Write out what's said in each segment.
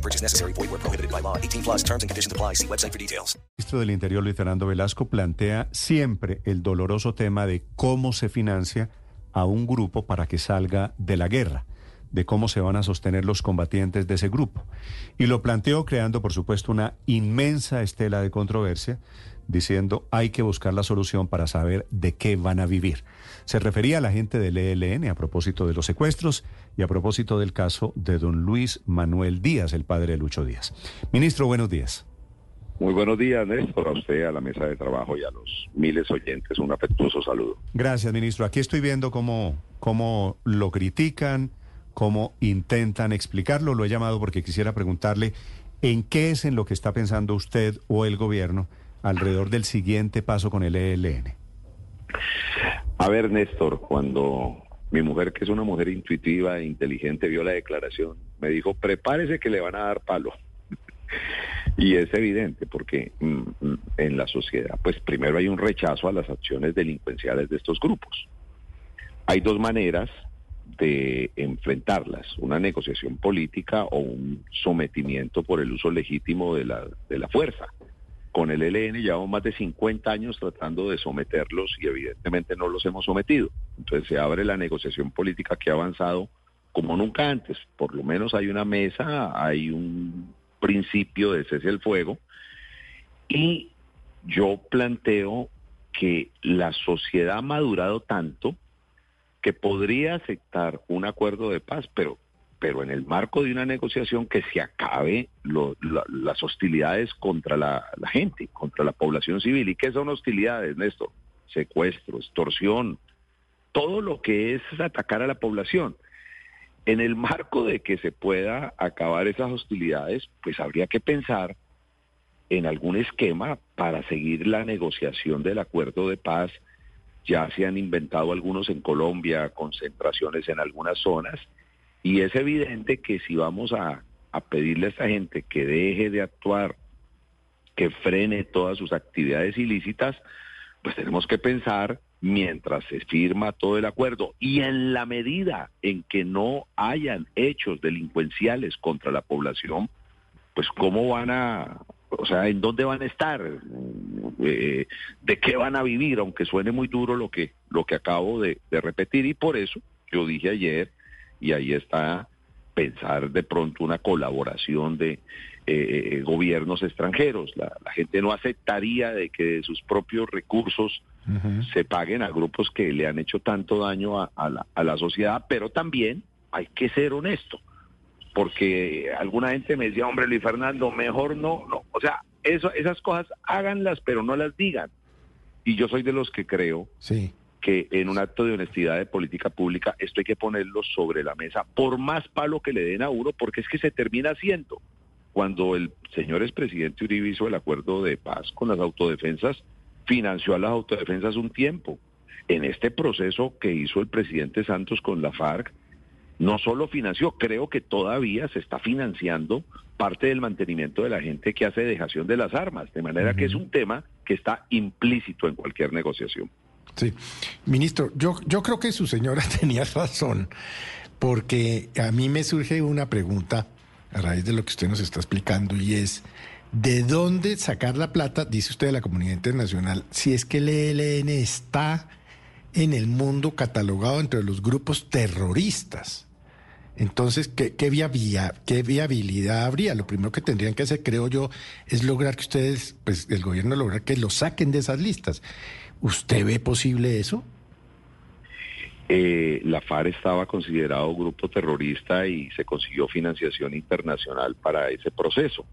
Purchase necessary. Void where prohibited by law. 18 plus terms and conditions apply. See website for details. El ministro del Interior, Luis Velasco, plantea siempre el doloroso tema de cómo se financia a un grupo para que salga de la guerra, de cómo se van a sostener los combatientes de ese grupo. Y lo planteó creando, por supuesto, una inmensa estela de controversia, diciendo hay que buscar la solución para saber de qué van a vivir. Se refería a la gente del ELN a propósito de los secuestros y a propósito del caso de don Luis Manuel Díaz, el padre de Lucho Díaz. Ministro, buenos días. Muy buenos días, Néstor, a usted, a la mesa de trabajo y a los miles oyentes. Un afectuoso saludo. Gracias, ministro. Aquí estoy viendo cómo, cómo lo critican, cómo intentan explicarlo. Lo he llamado porque quisiera preguntarle en qué es en lo que está pensando usted o el gobierno alrededor del siguiente paso con el ELN. A ver, Néstor, cuando mi mujer, que es una mujer intuitiva e inteligente, vio la declaración, me dijo, prepárese que le van a dar palo. y es evidente porque mm, mm, en la sociedad, pues primero hay un rechazo a las acciones delincuenciales de estos grupos. Hay dos maneras de enfrentarlas, una negociación política o un sometimiento por el uso legítimo de la, de la fuerza. Con el ELN llevamos más de 50 años tratando de someterlos y evidentemente no los hemos sometido. Entonces se abre la negociación política que ha avanzado como nunca antes. Por lo menos hay una mesa, hay un principio de cese el fuego y yo planteo que la sociedad ha madurado tanto que podría aceptar un acuerdo de paz, pero pero en el marco de una negociación que se acabe las hostilidades contra la, gente, contra la población civil. ¿Y qué son hostilidades, Néstor? Secuestro, extorsión, todo lo que es atacar a la población. En el marco de que se pueda acabar esas hostilidades, pues habría que pensar en algún esquema para seguir la negociación del acuerdo de paz. Ya se han inventado algunos en Colombia, concentraciones en algunas zonas, y es evidente que si vamos a, pedirle a esta gente que deje de actuar, que frene todas sus actividades ilícitas, pues tenemos que pensar mientras se firma todo el acuerdo y en la medida en que no hayan hechos delincuenciales contra la población, pues cómo van a, o sea, en dónde van a estar, eh, de qué van a vivir, aunque suene muy duro lo que, lo que acabo de repetir. Y por eso yo dije ayer y ahí está pensar de pronto una colaboración de eh, eh, gobiernos extranjeros. La, gente no aceptaría de que de sus propios recursos se paguen a grupos que le han hecho tanto daño a, la, a la sociedad, pero también hay que ser honesto, porque alguna gente me decía, hombre Luis Fernando, mejor no, no, o sea, eso, esas cosas háganlas, pero no las digan. Y yo soy de los que creo sí que en un acto de honestidad de política pública esto hay que ponerlo sobre la mesa, por más palo que le den a uno, porque es que se termina haciendo. Cuando el señor expresidente Uribe hizo el acuerdo de paz con las autodefensas, financió a las autodefensas un tiempo. En este proceso que hizo el presidente Santos con la FARC, no solo financió, creo que todavía se está financiando parte del mantenimiento de la gente que hace dejación de las armas, de manera que es un tema que está implícito en cualquier negociación. Sí, ministro, yo, yo creo que su señora tenía razón, porque a mí me surge una pregunta a raíz de lo que usted nos está explicando y es, ¿de dónde sacar la plata, dice usted, de la comunidad internacional, si es que el ELN está en el mundo catalogado entre los grupos terroristas? Entonces, ¿qué, qué, ¿qué viabilidad habría? Lo primero que tendrían que hacer, creo yo, es lograr que ustedes, pues el gobierno lograr que lo saquen de esas listas. ¿Usted ve posible eso? Eh, la FARC estaba considerado grupo terrorista y se consiguió financiación internacional para ese proceso.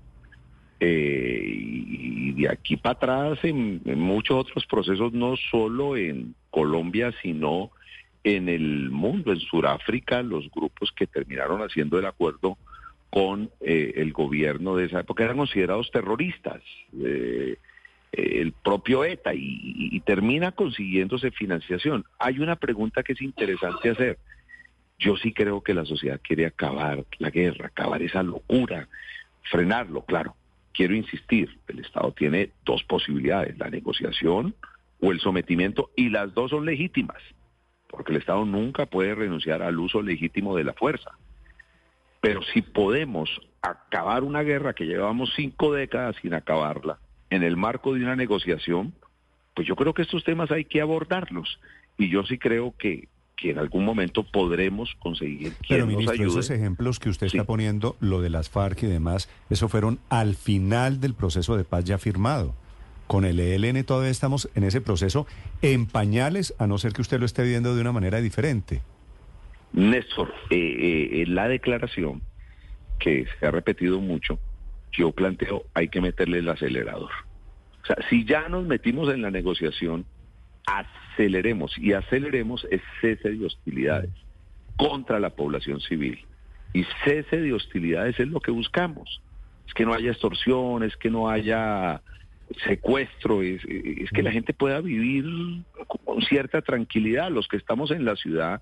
Eh, y de aquí para atrás, en, muchos otros procesos, no solo en Colombia, sino en el mundo, en Sudáfrica, los grupos que terminaron haciendo el acuerdo con eh, el gobierno de esa época, eran considerados terroristas, eh, el propio ETA, y, termina consiguiéndose financiación. Hay una pregunta que es interesante hacer. Yo sí creo que la sociedad quiere acabar la guerra, acabar esa locura, frenarlo, claro. Quiero insistir, el Estado tiene dos posibilidades, la negociación o el sometimiento, y las dos son legítimas, porque el Estado nunca puede renunciar al uso legítimo de la fuerza. Pero si podemos acabar una guerra que llevamos cinco décadas sin acabarla en el marco de una negociación, pues yo creo que estos temas hay que abordarlos. Y yo sí creo que, que en algún momento podremos conseguir que Pero, nos ministro, ayude. esos ejemplos que usted Sí. está poniendo, lo de las FARC y demás, eso fueron al final del proceso de paz ya firmado. Con el ELN todavía estamos en ese proceso en pañales, a no ser que usted lo esté viendo de una manera diferente. Néstor, eh, eh, en la declaración que se ha repetido mucho, yo planteo hay que meterle el acelerador. O sea, si ya nos metimos en la negociación, aceleremos y aceleremos el cese de hostilidades contra la población civil. Y cese de hostilidades es lo que buscamos. Es que no haya extorsión, es que no haya secuestro, es, es que la gente pueda vivir con cierta tranquilidad. Los que estamos en la ciudad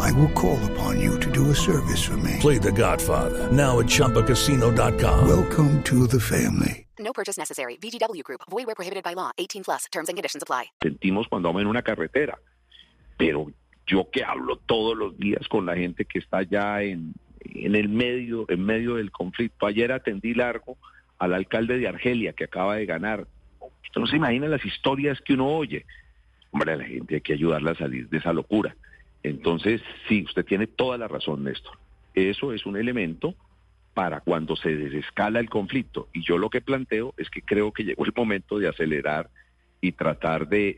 I will call upon you to do a service for me. Play The Godfather now at ChumbaCasino.com. Welcome to the family. No purchase necessary. VGW Group. Void where prohibited by law. 18 plus. Terms and conditions apply. sentimos cuando vamos en una carretera. Pero yo que hablo todos los días con la gente que está ya en, en el medio, en medio del conflicto. Ayer atendí largo al alcalde de Argelia que acaba de ganar. Usted no se imagina las historias que uno oye. Hombre, a la gente hay que ayudarla a salir de esa locura. Entonces, sí, usted tiene toda la razón, Néstor. Eso es un elemento para cuando se desescala el conflicto. Y yo lo que planteo es que creo que llegó el momento de acelerar y tratar de,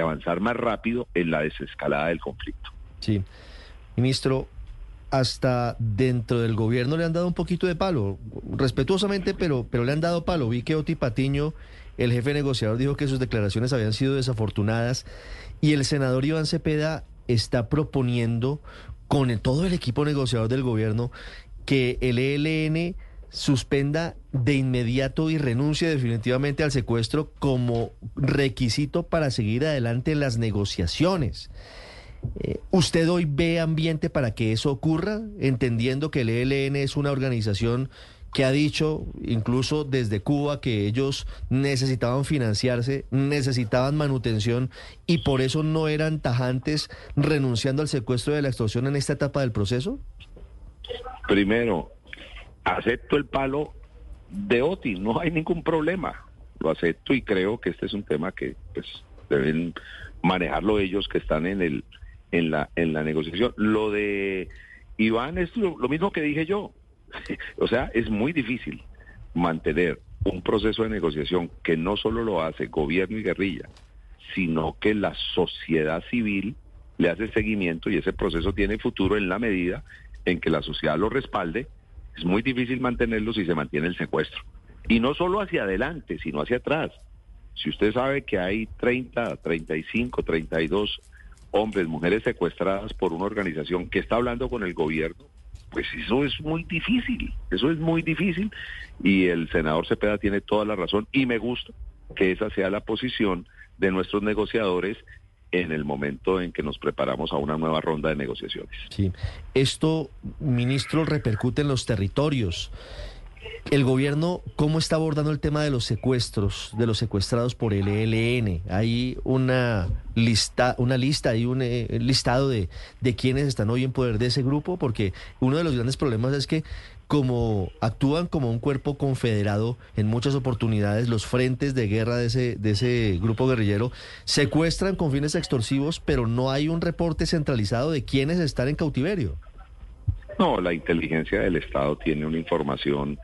avanzar más rápido en la desescalada del conflicto. Sí. Ministro, hasta dentro del gobierno le han dado un poquito de palo, respetuosamente, pero, pero le han dado palo. Vi que Oti Patiño, el jefe negociador, dijo que sus declaraciones habían sido desafortunadas y el senador Iván Cepeda está proponiendo con todo el equipo negociador del gobierno que el ELN suspenda de inmediato y renuncie definitivamente al secuestro como requisito para seguir adelante las negociaciones. Eh, ¿Usted hoy ve ambiente para que eso ocurra, entendiendo que el ELN es una organización que ha dicho, incluso desde Cuba, que ellos necesitaban financiarse, necesitaban manutención y por eso no eran tajantes renunciando al secuestro de la extorsión en esta etapa del proceso? Primero, acepto el palo de Oti, no hay ningún problema. Lo acepto y creo que este es un tema que pues, deben manejarlo ellos que están en el en la en la negociación. Lo de Iván es lo, lo mismo que dije yo. o sea, es muy difícil mantener un proceso de negociación que no solo lo hace gobierno y guerrilla, sino que la sociedad civil le hace seguimiento y ese proceso tiene futuro en la medida en que la sociedad lo respalde. Es muy difícil mantenerlo si se mantiene el secuestro. Y no solo hacia adelante, sino hacia atrás. Si usted sabe que hay 30, 35, 32 hombres, mujeres secuestradas por una organización que está hablando con el gobierno, pues eso es muy difícil, eso es muy difícil y el senador Cepeda tiene toda la razón y me gusta que esa sea la posición de nuestros negociadores en el momento en que nos preparamos a una nueva ronda de negociaciones. Sí. Esto, ministro, repercute en los territorios. El gobierno, ¿cómo está abordando el tema de los secuestros, de los secuestrados por el ELN? Hay una lista, una lista y un eh, listado de, de quienes están hoy en poder de ese grupo, porque uno de los grandes problemas es que como actúan como un cuerpo confederado en muchas oportunidades, los frentes de guerra de ese, de ese grupo guerrillero secuestran con fines extorsivos, pero no hay un reporte centralizado de quienes están en cautiverio. No, la inteligencia del Estado tiene una información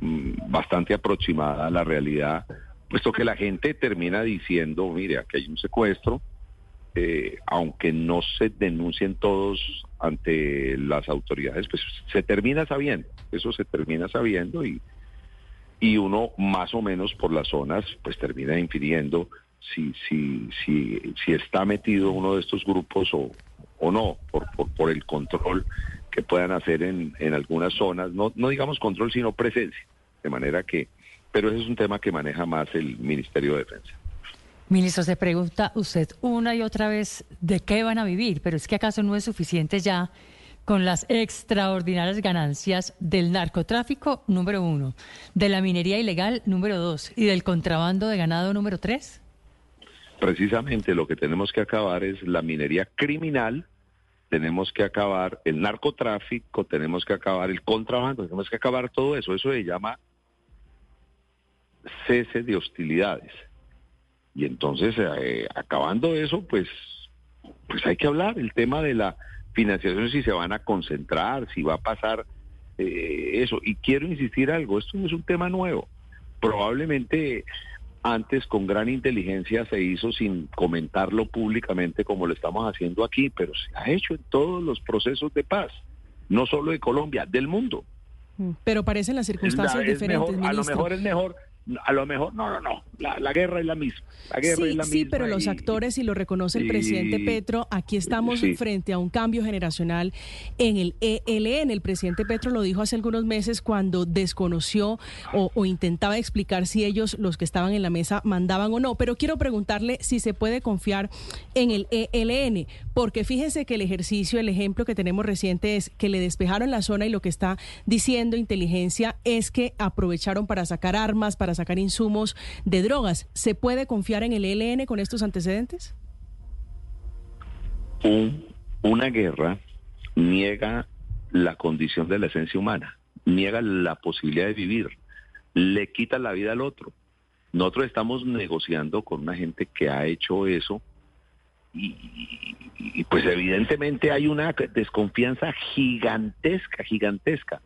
bastante aproximada a la realidad puesto que la gente termina diciendo, mire, aquí hay un secuestro, eh, aunque no se denuncien todos ante las autoridades, pues se termina sabiendo, eso se termina sabiendo y, y uno más o menos por las zonas pues termina infiriendo si, si, si, si está metido uno de estos grupos o, o no, por, por, por el control que puedan hacer en, en algunas zonas, no, no digamos control, sino presencia, de manera que, pero ese es un tema que maneja más el Ministerio de Defensa. Ministro, se pregunta usted una y otra vez de qué van a vivir, pero es que acaso no es suficiente ya con las extraordinarias ganancias del narcotráfico número uno, de la minería ilegal número dos y del contrabando de ganado número tres. Precisamente lo que tenemos que acabar es la minería criminal, tenemos que acabar el narcotráfico, tenemos que acabar el contrabando, tenemos que acabar todo eso. Eso se llama cese de hostilidades. Y entonces, eh, acabando eso, pues, pues hay que hablar el tema de la financiación, si se van a concentrar, si va a pasar eh, eso. Y quiero insistir algo, esto no es un tema nuevo. Probablemente antes con gran inteligencia se hizo sin comentarlo públicamente como lo estamos haciendo aquí, pero se ha hecho en todos los procesos de paz, no solo de Colombia, del mundo. Pero parecen las circunstancias Es diferentes, mejor, a lo mejor es mejor a lo mejor, no, no, no, la, la guerra es la misma. La guerra sí, es la sí, misma pero los actores, y lo reconoce el y- presidente Petro, aquí estamos sí. frente a un cambio generacional en el ELN. El presidente Petro lo dijo hace algunos meses cuando desconoció o, o intentaba explicar si ellos, los que estaban en la mesa, mandaban o no. Pero quiero preguntarle si se puede confiar en el ELN, porque fíjese que el ejercicio, el ejemplo que tenemos reciente es que le despejaron la zona y lo que está diciendo inteligencia es que aprovecharon para sacar armas, para sacar insumos de drogas. ¿Se puede confiar en el ELN con estos antecedentes? Un- una guerra niega la condición de la esencia humana, niega la posibilidad de vivir, le quita la vida al otro. Nosotros estamos negociando con una gente que ha hecho eso y, y- y, pues evidentemente hay una desconfianza gigantesca, gigantesca.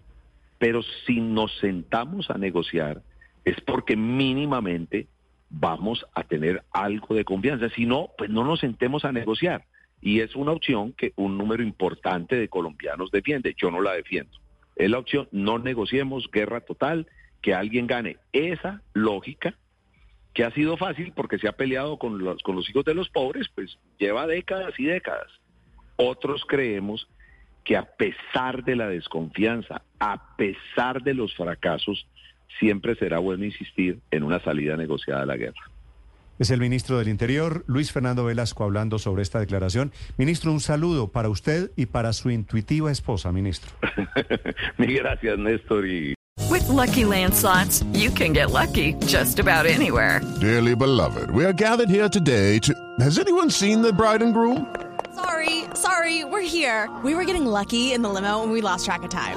Pero si nos sentamos a negociar es porque mínimamente vamos a tener algo de confianza. Si no, pues no nos sentemos a negociar. Y es una opción que un número importante de colombianos defiende. Yo no la defiendo. Es la opción, no negociemos, guerra total, que alguien gane. Esa lógica, que ha sido fácil porque se ha peleado con los, con los hijos de los pobres, pues lleva décadas y décadas. Otros creemos que a pesar de la desconfianza, a pesar de los fracasos, siempre será bueno insistir en una salida negociada a la guerra. Es el ministro del Interior, Luis Fernando Velasco, hablando sobre esta declaración. Ministro, un saludo para usted y para su intuitiva esposa, ministro. Mil gracias, Néstor. Y With Lucky Land slots, you can get lucky just about anywhere. Dearly beloved, we are gathered here today to. Has anyone seen the bride and groom? Sorry, sorry, we're here. We were getting lucky in the limo and we lost track of time.